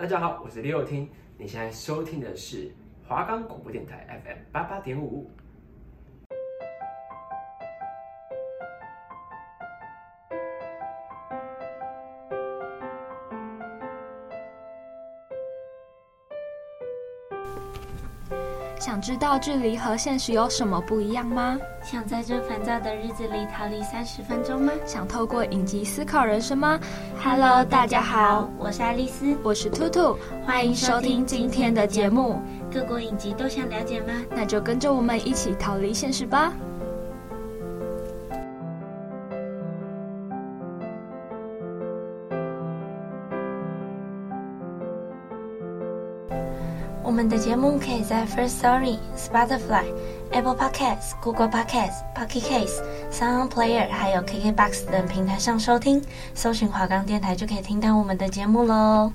大家好，我是李友听，你现在收听的是华冈广播电台 FM 八八点五。想知道距离和现实有什么不一样吗？想在这烦躁的日子里逃离三十分钟吗？想透过影集思考人生吗？Hello，大家好，我是爱丽丝，我是兔兔，欢迎收听今天的节目。各国影集都想了解吗？那就跟着我们一起逃离现实吧。我们的节目可以在 First Story、Spotify、Apple Podcasts、Google Podcasts、Pocket Casts、Sound Player，还有 KKBox 等平台上收听，搜寻华冈电台就可以听到我们的节目喽。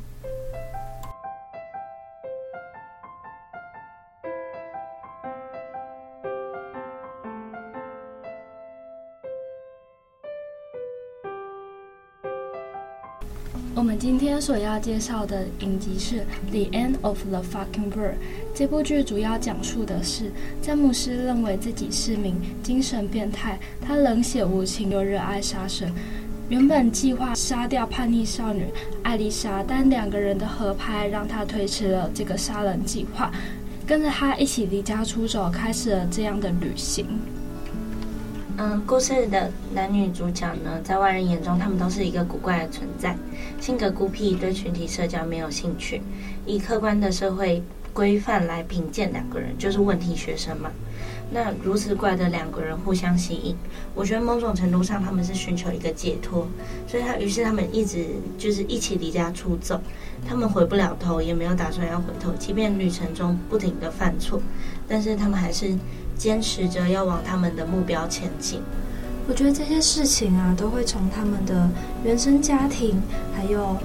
今天所要介绍的影集是《The End of the Fucking World》。这部剧主要讲述的是詹姆斯认为自己是名精神变态，他冷血无情又热爱杀生。原本计划杀掉叛逆少女艾丽莎，但两个人的合拍让他推迟了这个杀人计划，跟着他一起离家出走，开始了这样的旅行。嗯，故事的男女主角呢，在外人眼中，他们都是一个古怪的存在，性格孤僻，对群体社交没有兴趣，以客观的社会规范来评鉴两个人，就是问题学生嘛。那如此怪的两个人互相吸引，我觉得某种程度上他们是寻求一个解脱，所以他于是他们一直就是一起离家出走，他们回不了头，也没有打算要回头，即便旅程中不停的犯错，但是他们还是。坚持着要往他们的目标前进。我觉得这些事情啊，都会从他们的原生家庭，还有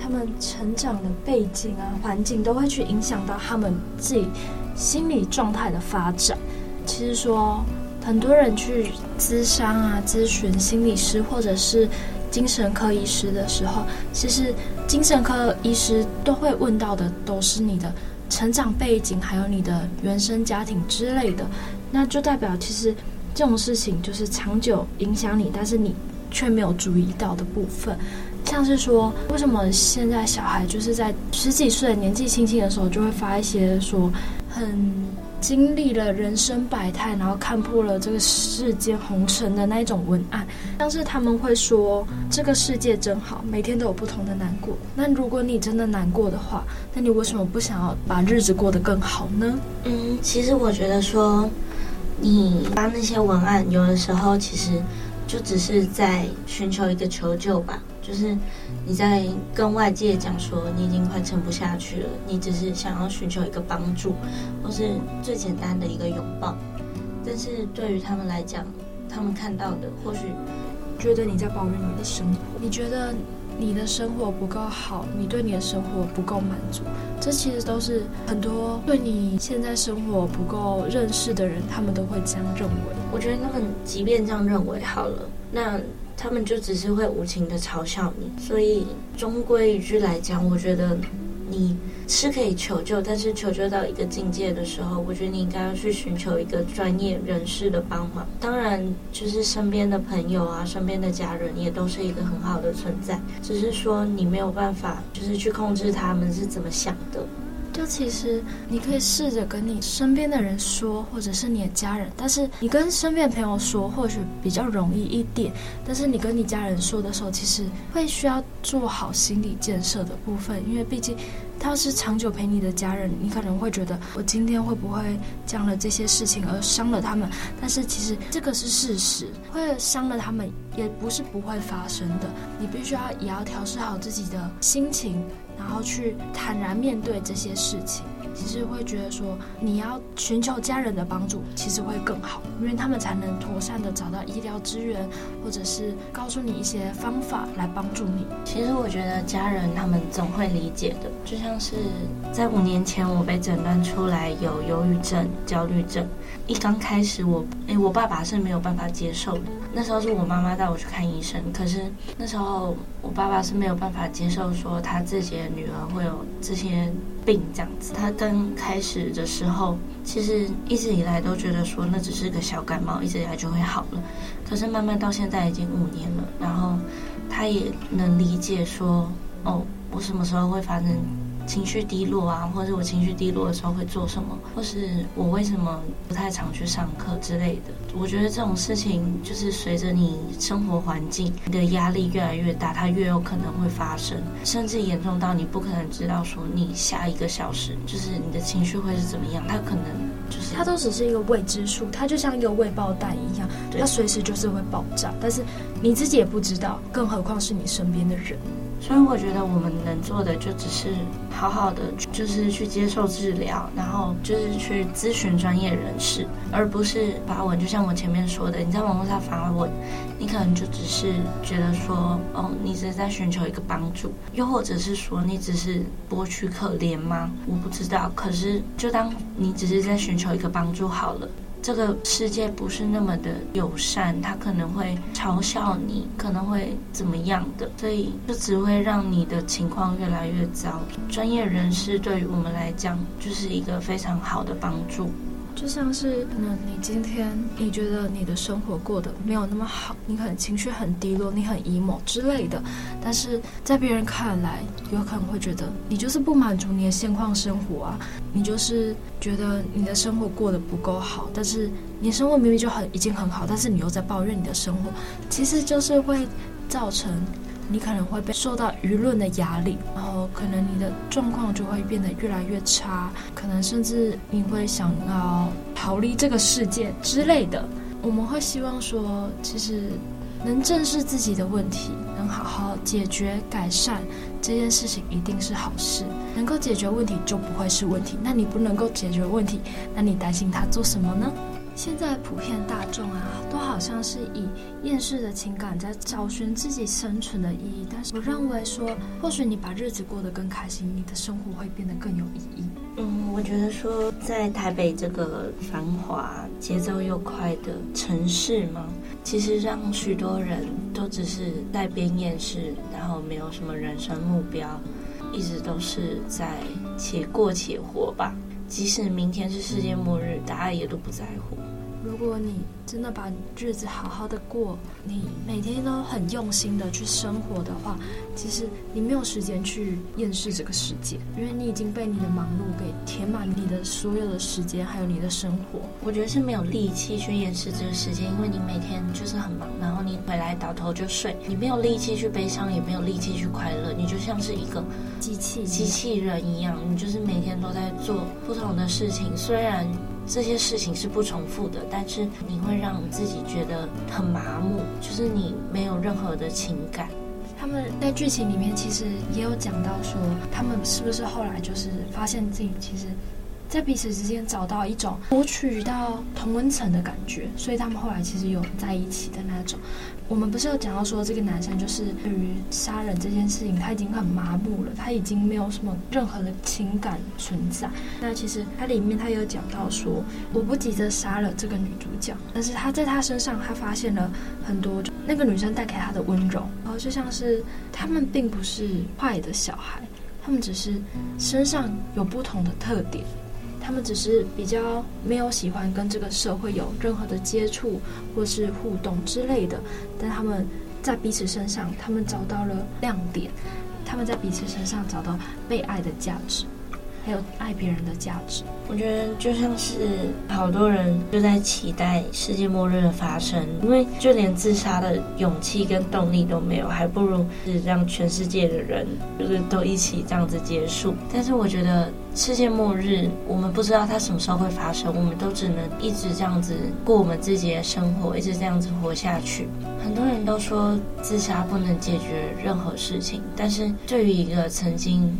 他们成长的背景啊、环境，都会去影响到他们自己心理状态的发展。其实说，很多人去咨商啊、咨询心理师或者是精神科医师的时候，其实精神科医师都会问到的，都是你的。成长背景，还有你的原生家庭之类的，那就代表其实这种事情就是长久影响你，但是你却没有注意到的部分。像是说，为什么现在小孩就是在十几岁年纪轻轻的时候就会发一些说很经历了人生百态，然后看破了这个世间红尘的那一种文案，像是他们会说这个世界真好，每天都有不同的难过。那如果你真的难过的话，那你为什么不想要把日子过得更好呢？嗯，其实我觉得说，你发那些文案，有的时候其实就只是在寻求一个求救吧。就是你在跟外界讲说你已经快撑不下去了，你只是想要寻求一个帮助，或是最简单的一个拥抱。但是对于他们来讲，他们看到的或许觉得你在抱怨你的生活，你觉得你的生活不够好，你对你的生活不够满足，这其实都是很多对你现在生活不够认识的人，他们都会这样认为。我觉得他们即便这样认为好了，那。他们就只是会无情的嘲笑你，所以终归一句来讲，我觉得你是可以求救，但是求救到一个境界的时候，我觉得你应该要去寻求一个专业人士的帮忙。当然，就是身边的朋友啊，身边的家人也都是一个很好的存在，只是说你没有办法，就是去控制他们是怎么想的。就其实你可以试着跟你身边的人说，或者是你的家人。但是你跟身边的朋友说，或许比较容易一点。但是你跟你家人说的时候，其实会需要做好心理建设的部分，因为毕竟他是长久陪你的家人，你可能会觉得我今天会不会讲了这些事情而伤了他们？但是其实这个是事实，会伤了他们也不是不会发生的。你必须要也要调试好自己的心情。然后去坦然面对这些事情，其实会觉得说，你要寻求家人的帮助，其实会更好，因为他们才能妥善的找到医疗资源，或者是告诉你一些方法来帮助你。其实我觉得家人他们总会理解的，就像是在五年前我被诊断出来有忧郁症、焦虑症，一刚开始我，诶，我爸爸是没有办法接受的。那时候是我妈妈带我去看医生，可是那时候我爸爸是没有办法接受说他自己的女儿会有这些病这样子。他刚开始的时候，其实一直以来都觉得说那只是个小感冒，一直以来就会好了。可是慢慢到现在已经五年了，然后他也能理解说，哦，我什么时候会发生。情绪低落啊，或者我情绪低落的时候会做什么，或是我为什么不太常去上课之类的。我觉得这种事情就是随着你生活环境，你的压力越来越大，它越有可能会发生，甚至严重到你不可能知道说你下一个小时就是你的情绪会是怎么样。它可能就是它都只是一个未知数，它就像一个未爆弹一样，它随时就是会爆炸，但是你自己也不知道，更何况是你身边的人。所以我觉得我们能做的就只是好好的，就是去接受治疗，然后就是去咨询专业人士，而不是发文。就像我前面说的，你在网络上发文，你可能就只是觉得说，哦，你只是在寻求一个帮助，又或者是说你只是博取可怜吗？我不知道。可是就当你只是在寻求一个帮助好了。这个世界不是那么的友善，他可能会嘲笑你，可能会怎么样的，所以就只会让你的情况越来越糟。专业人士对于我们来讲，就是一个非常好的帮助。就像是可能你今天你觉得你的生活过得没有那么好，你可能情绪很低落，你很 emo 之类的，但是在别人看来，有可能会觉得你就是不满足你的现况生活啊，你就是觉得你的生活过得不够好，但是你的生活明明就很已经很好，但是你又在抱怨你的生活，其实就是会造成。你可能会被受到舆论的压力，然后可能你的状况就会变得越来越差，可能甚至你会想要逃离这个世界之类的。我们会希望说，其实能正视自己的问题，能好好解决改善这件事情，一定是好事。能够解决问题就不会是问题。那你不能够解决问题，那你担心他做什么呢？现在普遍大众啊，都好像是以厌世的情感在找寻自己生存的意义。但是我认为说，或许你把日子过得更开心，你的生活会变得更有意义。嗯，我觉得说，在台北这个繁华、节奏又快的城市嘛，其实让许多人都只是在边厌世，然后没有什么人生目标，一直都是在且过且活吧。即使明天是世界末日，大家也都不在乎。如果你真的把日子好好的过，你每天都很用心的去生活的话，其实你没有时间去厌世这个世界，因为你已经被你的忙碌给填满你的所有的时间，还有你的生活。我觉得是没有力气去厌世这个世界，因为你每天就是很忙，然后你回来倒头就睡，你没有力气去悲伤，也没有力气去快乐，你就像是一个机器机器人一样，你就是每天都在做不同的事情，虽然。这些事情是不重复的，但是你会让自己觉得很麻木，就是你没有任何的情感。他们在剧情里面其实也有讲到说，他们是不是后来就是发现自己其实。在彼此之间找到一种获取到同温层的感觉，所以他们后来其实有在一起的那种。我们不是有讲到说，这个男生就是对于杀人这件事情他已经很麻木了，他已经没有什么任何的情感存在。那其实他里面他有讲到说，我不急着杀了这个女主角，但是他在他身上他发现了很多那个女生带给他的温柔，然后就像是他们并不是坏的小孩，他们只是身上有不同的特点。他们只是比较没有喜欢跟这个社会有任何的接触或是互动之类的，但他们在彼此身上，他们找到了亮点，他们在彼此身上找到被爱的价值。还有爱别人的价值，我觉得就像是好多人就在期待世界末日的发生，因为就连自杀的勇气跟动力都没有，还不如是让全世界的人就是都一起这样子结束。但是我觉得世界末日，我们不知道它什么时候会发生，我们都只能一直这样子过我们自己的生活，一直这样子活下去。很多人都说自杀不能解决任何事情，但是对于一个曾经。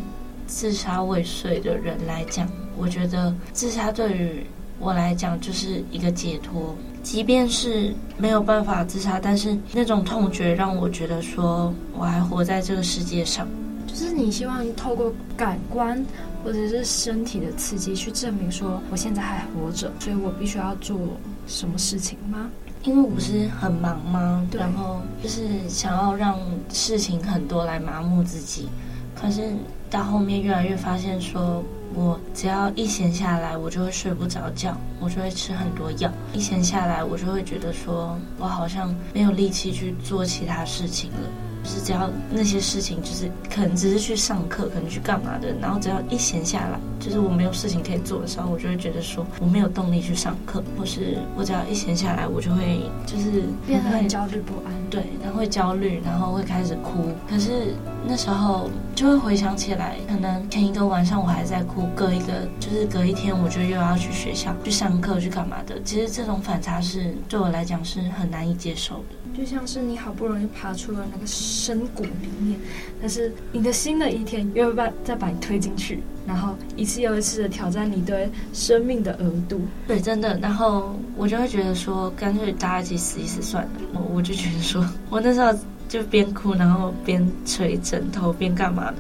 自杀未遂的人来讲，我觉得自杀对于我来讲就是一个解脱。即便是没有办法自杀，但是那种痛觉让我觉得说我还活在这个世界上。就是你希望透过感官或者是身体的刺激去证明说我现在还活着，所以我必须要做什么事情吗？因为我不是很忙吗？然后就是想要让事情很多来麻木自己，可是到后面越来越发现说。我只要一闲下来，我就会睡不着觉，我就会吃很多药。一闲下来，我就会觉得说，我好像没有力气去做其他事情了。就是只要那些事情，就是可能只是去上课，可能去干嘛的，然后只要一闲下来，就是我没有事情可以做的时候，我就会觉得说我没有动力去上课，或是我只要一闲下来，我就会就是变得很焦虑不安，对，然后会焦虑，然后会开始哭。可是那时候就会回想起来，可能前一个晚上我还在哭，隔一个就是隔一天，我就又要去学校去上课去干嘛的。其实这种反差是对我来讲是很难以接受的。就像是你好不容易爬出了那个深谷里面，但是你的新的一天又会把再把你推进去，然后一次又一次的挑战你对生命的额度。对，真的。然后我就会觉得说，干脆大家一起死一死算了。我我就觉得说，我那时候就边哭，然后边捶枕头，边干嘛的。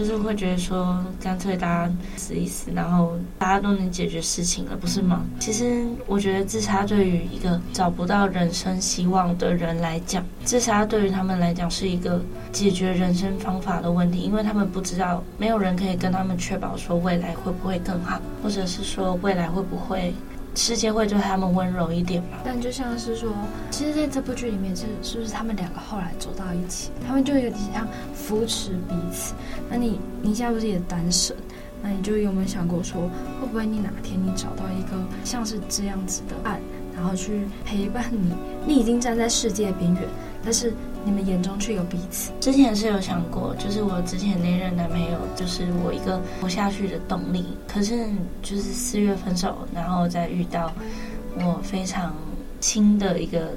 就是会觉得说，干脆大家死一死，然后大家都能解决事情了，不是吗？其实我觉得自杀对于一个找不到人生希望的人来讲，自杀对于他们来讲是一个解决人生方法的问题，因为他们不知道，没有人可以跟他们确保说未来会不会更好，或者是说未来会不会。世界会对他们温柔一点吗？但就像是说，其实在这部剧里面，是是不是他们两个后来走到一起，他们就有点像扶持彼此。那你你现在不是也单身？那你就有没有想过说，会不会你哪天你找到一个像是这样子的爱，然后去陪伴你？你已经站在世界边缘，但是。你们眼中却有彼此。之前是有想过，就是我之前那任男朋友，就是我一个活下去的动力。可是就是四月分手，然后再遇到我非常亲的一个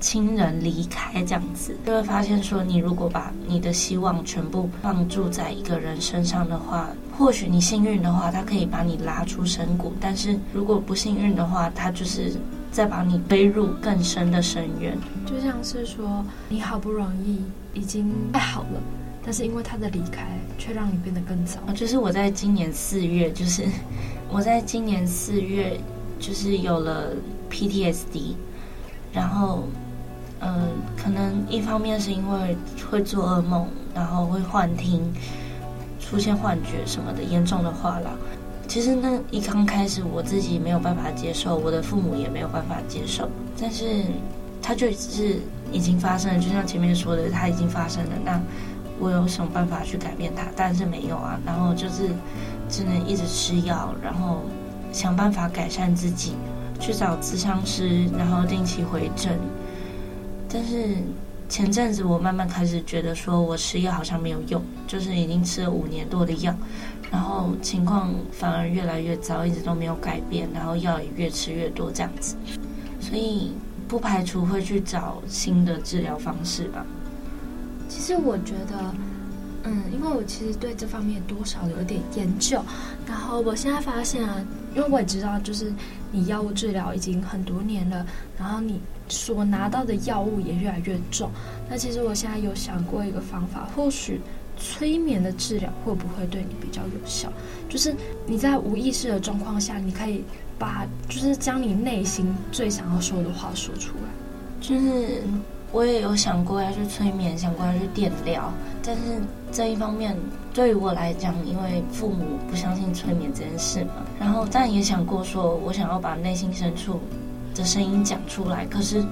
亲人离开，这样子就会发现说，你如果把你的希望全部放注在一个人身上的话，或许你幸运的话，他可以把你拉出深谷；但是如果不幸运的话，他就是。再把你背入更深的深渊，就像是说，你好不容易已经爱好了，但是因为他的离开，却让你变得更糟。就是我在今年四月，就是我在今年四月，就是有了 PTSD，然后，嗯、呃，可能一方面是因为会做噩梦，然后会幻听，出现幻觉什么的，严重的话啦。其实那一刚开始，我自己没有办法接受，我的父母也没有办法接受。但是，它就是已经发生了，就像前面说的，它已经发生了。那我有什么办法去改变它？但是没有啊。然后就是只能一直吃药，然后想办法改善自己，去找咨商师，然后定期回诊。但是前阵子我慢慢开始觉得，说我吃药好像没有用，就是已经吃了五年多的药。然后情况反而越来越糟，一直都没有改变，然后药也越吃越多这样子，所以不排除会去找新的治疗方式吧。其实我觉得，嗯，因为我其实对这方面多少有点研究，然后我现在发现啊，因为我也知道，就是你药物治疗已经很多年了，然后你所拿到的药物也越来越重，那其实我现在有想过一个方法，或许。催眠的治疗会不会对你比较有效？就是你在无意识的状况下，你可以把就是将你内心最想要说的话说出来。就是我也有想过要去催眠，想过要去电疗，但是这一方面对于我来讲，因为父母不相信催眠这件事嘛，然后但也想过说我想要把内心深处的声音讲出来，可是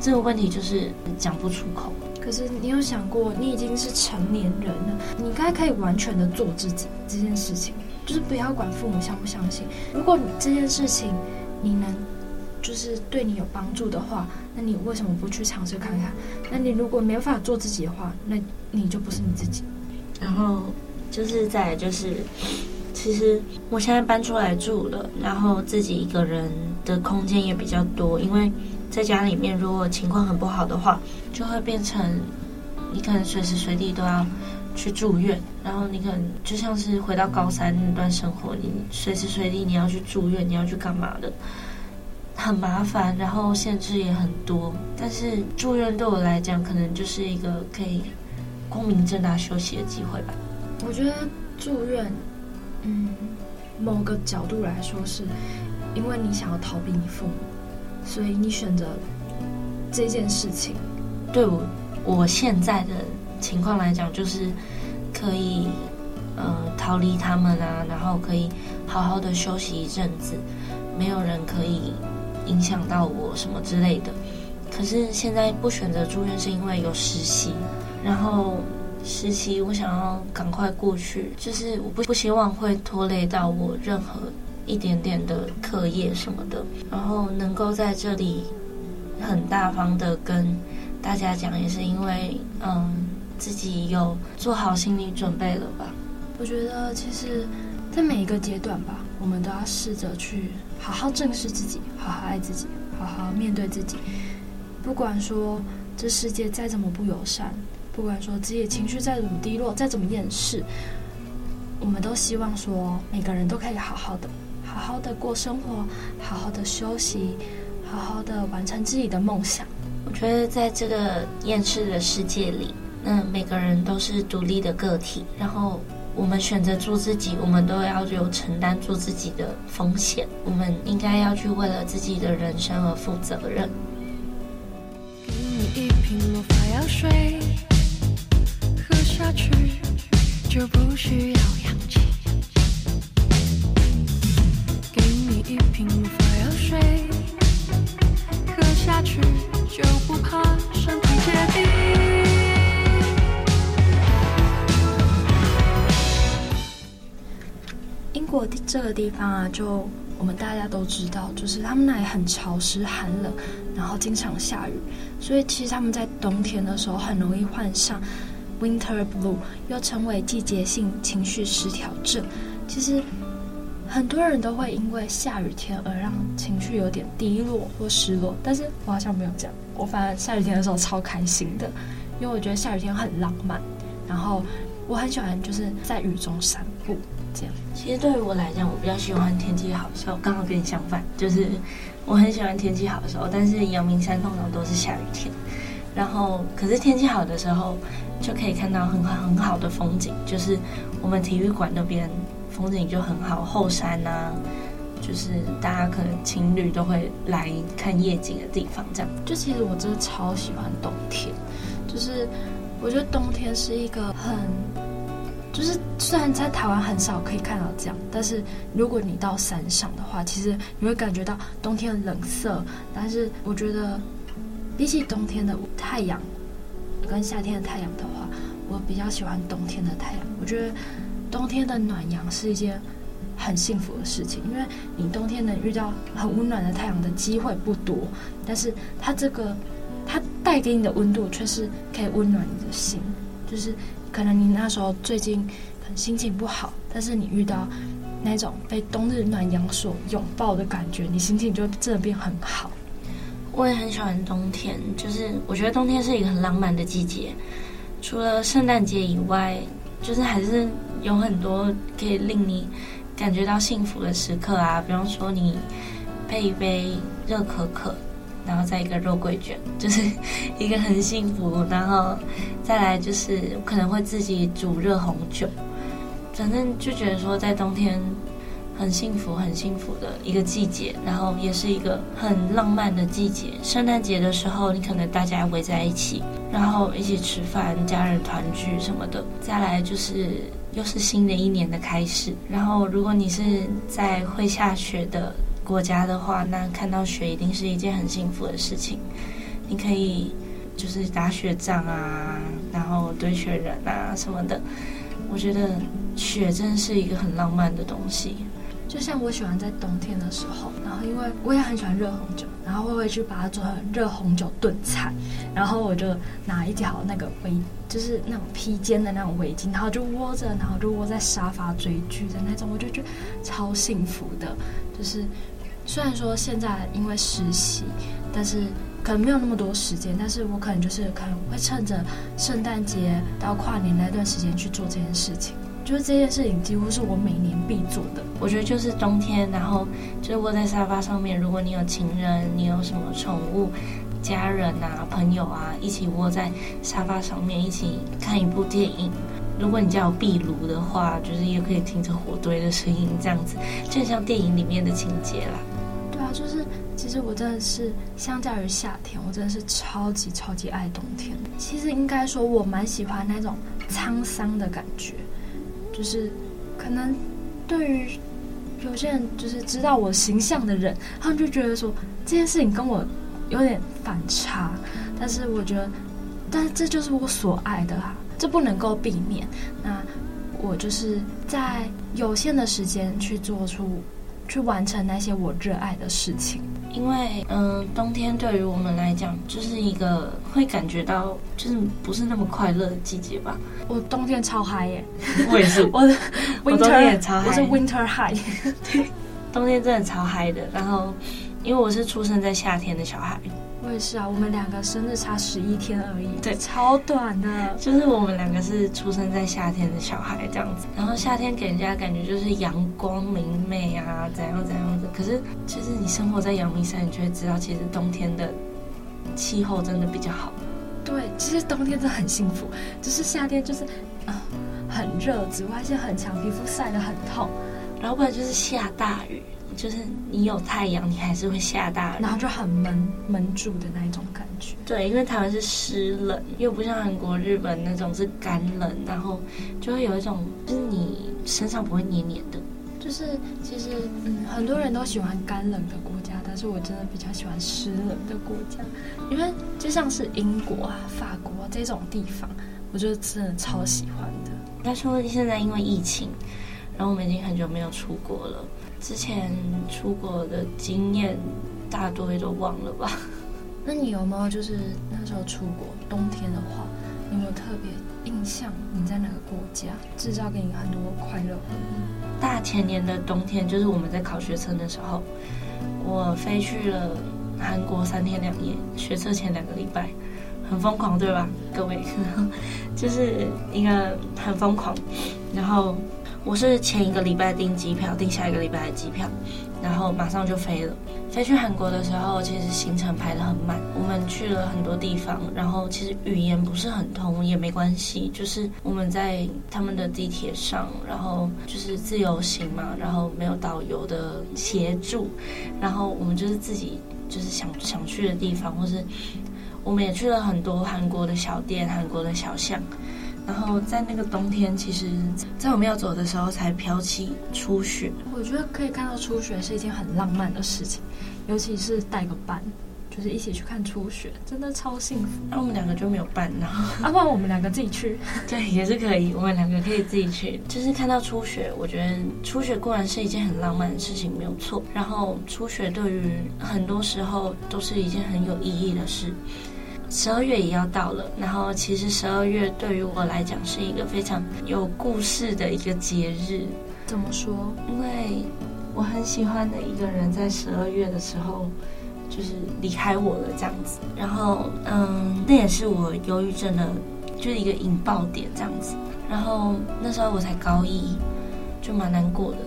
这个问题就是讲不出口。可是你有想过，你已经是成年人了，你应该可以完全的做自己这件事情，就是不要管父母相不相信。如果这件事情你能就是对你有帮助的话，那你为什么不去尝试看看？那你如果没办法做自己的话，那你就不是你自己。然后就是再来就是，其实我现在搬出来住了，然后自己一个人的空间也比较多，因为。在家里面，如果情况很不好的话，就会变成你可能随时随地都要去住院，然后你可能就像是回到高三那段生活，你随时随地你要去住院，你要去干嘛的，很麻烦，然后限制也很多。但是住院对我来讲，可能就是一个可以光明正大休息的机会吧。我觉得住院，嗯，某个角度来说，是因为你想要逃避你父母。所以你选择这件事情？对我我现在的情况来讲，就是可以呃逃离他们啊，然后可以好好的休息一阵子，没有人可以影响到我什么之类的。可是现在不选择住院，是因为有实习，然后实习我想要赶快过去，就是我不不希望会拖累到我任何一点点的课业什么的，然后能够在这里很大方的跟大家讲，也是因为嗯自己有做好心理准备了吧。我觉得其实，在每一个阶段吧，我们都要试着去好好正视自己，好好爱自己，好好面对自己。不管说这世界再怎么不友善，不管说自己的情绪再怎么低落，再怎么厌世，我们都希望说每个人都可以好好的、好好的过生活，好好的休息，好好的完成自己的梦想。我觉得在这个厌世的世界里，那每个人都是独立的个体，然后我们选择做自己，我们都要有承担做自己的风险。我们应该要去为了自己的人生而负责任。给你一瓶魔法药水，喝下去就不需要这个地方啊，就我们大家都知道，就是他们那里很潮湿、寒冷，然后经常下雨。所以其实他们在冬天的时候很容易患上 winter blue，又称为季节性情绪失调症。其实很多人都会因为下雨天而让情绪有点低落或失落，但是我好像没有这样。我反而下雨天的时候超开心的，因为我觉得下雨天很浪漫。然后我很喜欢就是在雨中散步这样。其实对于我来讲，我比较喜欢天气好的时候，刚好跟你相反，就是。我很喜欢天气好的时候，但是阳明山通常都是下雨天。然后，可是天气好的时候，就可以看到很好很好的风景，就是我们体育馆那边风景就很好，后山啊，就是大家可能情侣都会来看夜景的地方。这样，就其实我真的超喜欢冬天，就是我觉得冬天是一个很。就是虽然在台湾很少可以看到这样，但是如果你到山上的话，其实你会感觉到冬天的冷色。但是我觉得，比起冬天的太阳跟夏天的太阳的话，我比较喜欢冬天的太阳。我觉得冬天的暖阳是一件很幸福的事情，因为你冬天能遇到很温暖的太阳的机会不多，但是它这个它带给你的温度却是可以温暖你的心，就是。可能你那时候最近可能心情不好，但是你遇到那种被冬日暖阳所拥抱的感觉，你心情就真的变很好。我也很喜欢冬天，就是我觉得冬天是一个很浪漫的季节。除了圣诞节以外，就是还是有很多可以令你感觉到幸福的时刻啊，比方说你配一杯热可可。然后再一个肉桂卷，就是一个很幸福。然后再来就是可能会自己煮热红酒，反正就觉得说在冬天很幸福、很幸福的一个季节。然后也是一个很浪漫的季节。圣诞节的时候，你可能大家围在一起，然后一起吃饭、家人团聚什么的。再来就是又是新的一年的开始。然后如果你是在会下雪的。国家的话，那看到雪一定是一件很幸福的事情。你可以就是打雪仗啊，然后堆雪人啊什么的。我觉得雪真的是一个很浪漫的东西。就像我喜欢在冬天的时候，然后因为我也很喜欢热红酒，然后我会去把它做成热红酒炖菜，然后我就拿一条那个围，就是那种披肩的那种围巾，然后就窝着，然后就窝在沙发追剧的那种，我就觉得超幸福的，就是。虽然说现在因为实习，但是可能没有那么多时间，但是我可能就是可能会趁着圣诞节到跨年那段时间去做这件事情。就是这件事情几乎是我每年必做的。我觉得就是冬天，然后就窝在沙发上面。如果你有情人，你有什么宠物、家人啊、朋友啊，一起窝在沙发上面一起看一部电影。如果你家有壁炉的话，就是也可以听着火堆的声音，这样子就像电影里面的情节啦。就是其实我真的是相较于夏天，我真的是超级超级爱冬天。其实应该说，我蛮喜欢那种沧桑的感觉，就是可能对于有些人就是知道我形象的人，他们就觉得说这件事情跟我有点反差。但是我觉得，但是这就是我所爱的啊，这不能够避免。那我就是在有限的时间去做出。去完成那些我热爱的事情，因为嗯、呃，冬天对于我们来讲就是一个会感觉到就是不是那么快乐的季节吧。我冬天超嗨耶！我也是，我的 winter, 我冬天也超嗨，我是 winter high。对，冬天真的超嗨的。然后，因为我是出生在夏天的小孩。是啊，我们两个生日差十一天而已，对，超短的。就是我们两个是出生在夏天的小孩这样子，然后夏天给人家感觉就是阳光明媚啊，怎样怎样子。可是其实你生活在阳明山，你就会知道，其实冬天的气候真的比较好。对，其实冬天真的很幸福，只、就是夏天就是啊、呃、很热，紫外线很强，皮肤晒得很痛，然后不然就是下大雨。就是你有太阳，你还是会下大雨，然后就很闷闷住的那一种感觉。对，因为台湾是湿冷，又不像韩国、日本那种是干冷，然后就会有一种就是你身上不会黏黏的。就是其实嗯，很多人都喜欢干冷的国家，但是我真的比较喜欢湿冷的国家，因为就像是英国啊、法国这种地方，我就真的超喜欢的。他说现在因为疫情，然后我们已经很久没有出国了。之前出国的经验，大多也都忘了吧？那你有没有就是那时候出国冬天的话，你有没有特别印象？你在哪个国家制造给你很多快乐？大前年的冬天，就是我们在考学车的时候，我飞去了韩国三天两夜，学车前两个礼拜，很疯狂，对吧？各位，就是一个很疯狂，然后。我是前一个礼拜订机票，订下一个礼拜的机票，然后马上就飞了。飞去韩国的时候，其实行程排得很满，我们去了很多地方，然后其实语言不是很通也没关系，就是我们在他们的地铁上，然后就是自由行嘛，然后没有导游的协助，然后我们就是自己就是想想去的地方，或是我们也去了很多韩国的小店、韩国的小巷。然后在那个冬天，其实，在我们要走的时候才飘起初雪。我觉得可以看到初雪是一件很浪漫的事情，尤其是带个伴，就是一起去看初雪，真的超幸福。那、啊、我们两个就没有伴呢？啊，不然我们两个自己去？对，也是可以，我们两个可以自己去。就是看到初雪，我觉得初雪固然是一件很浪漫的事情，没有错。然后初雪对于很多时候都是一件很有意义的事。十二月也要到了，然后其实十二月对于我来讲是一个非常有故事的一个节日。怎么说？因为我很喜欢的一个人在十二月的时候就是离开我了，这样子。然后，嗯，那也是我忧郁症的，就是一个引爆点，这样子。然后那时候我才高一，就蛮难过的。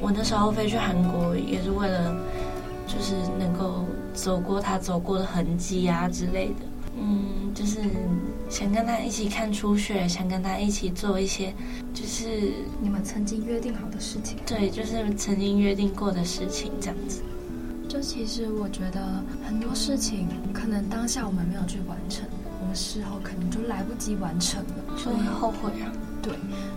我那时候飞去韩国也是为了，就是能够走过他走过的痕迹啊之类的。嗯，就是想跟他一起看初雪，想跟他一起做一些，就是你们曾经约定好的事情。对，就是曾经约定过的事情，这样子。就其实我觉得很多事情，可能当下我们没有去完成，我们事后可能就来不及完成了，所以后悔啊。对，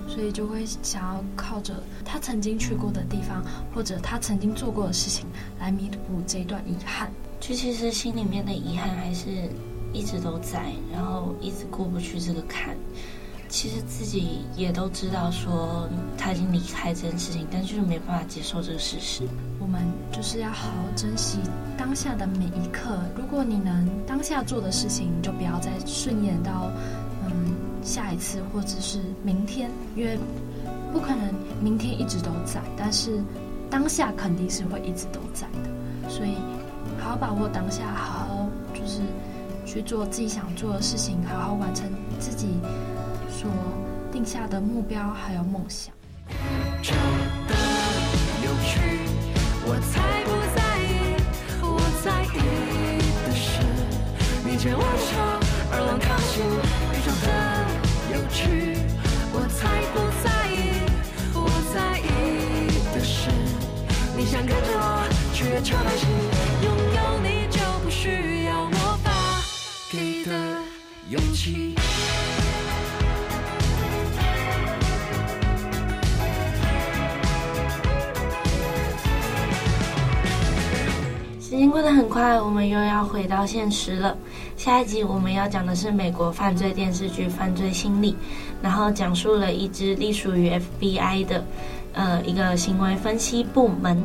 所以就会想要靠着他曾经去过的地方，或者他曾经做过的事情，来弥补这一段遗憾。就其实心里面的遗憾还是。一直都在，然后一直过不去这个坎。其实自己也都知道，说他已经离开这件事情，但就是没办法接受这个事实。我们就是要好好珍惜当下的每一刻。如果你能当下做的事情，就不要再顺延到嗯下一次或者是明天，因为不可能明天一直都在，但是当下肯定是会一直都在的。所以好好把握当下，好好就是。去做自己想做的事情，好好完成自己所定下的目标，还有梦想。而我高兴。快，我们又要回到现实了。下一集我们要讲的是美国犯罪电视剧《犯罪心理》，然后讲述了一支隶属于 FBI 的，呃，一个行为分析部门。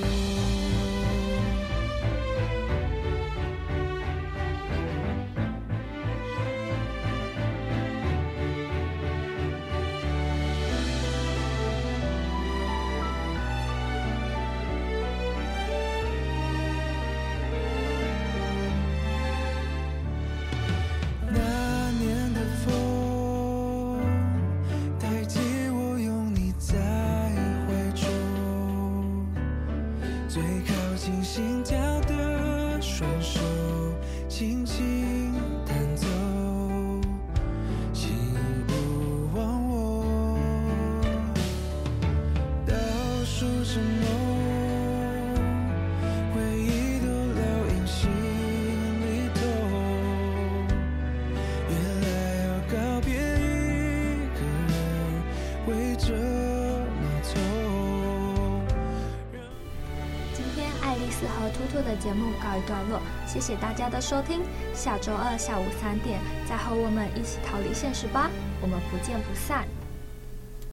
的节目告一段落，谢谢大家的收听。下周二下午三点再和我们一起逃离现实吧，我们不见不散。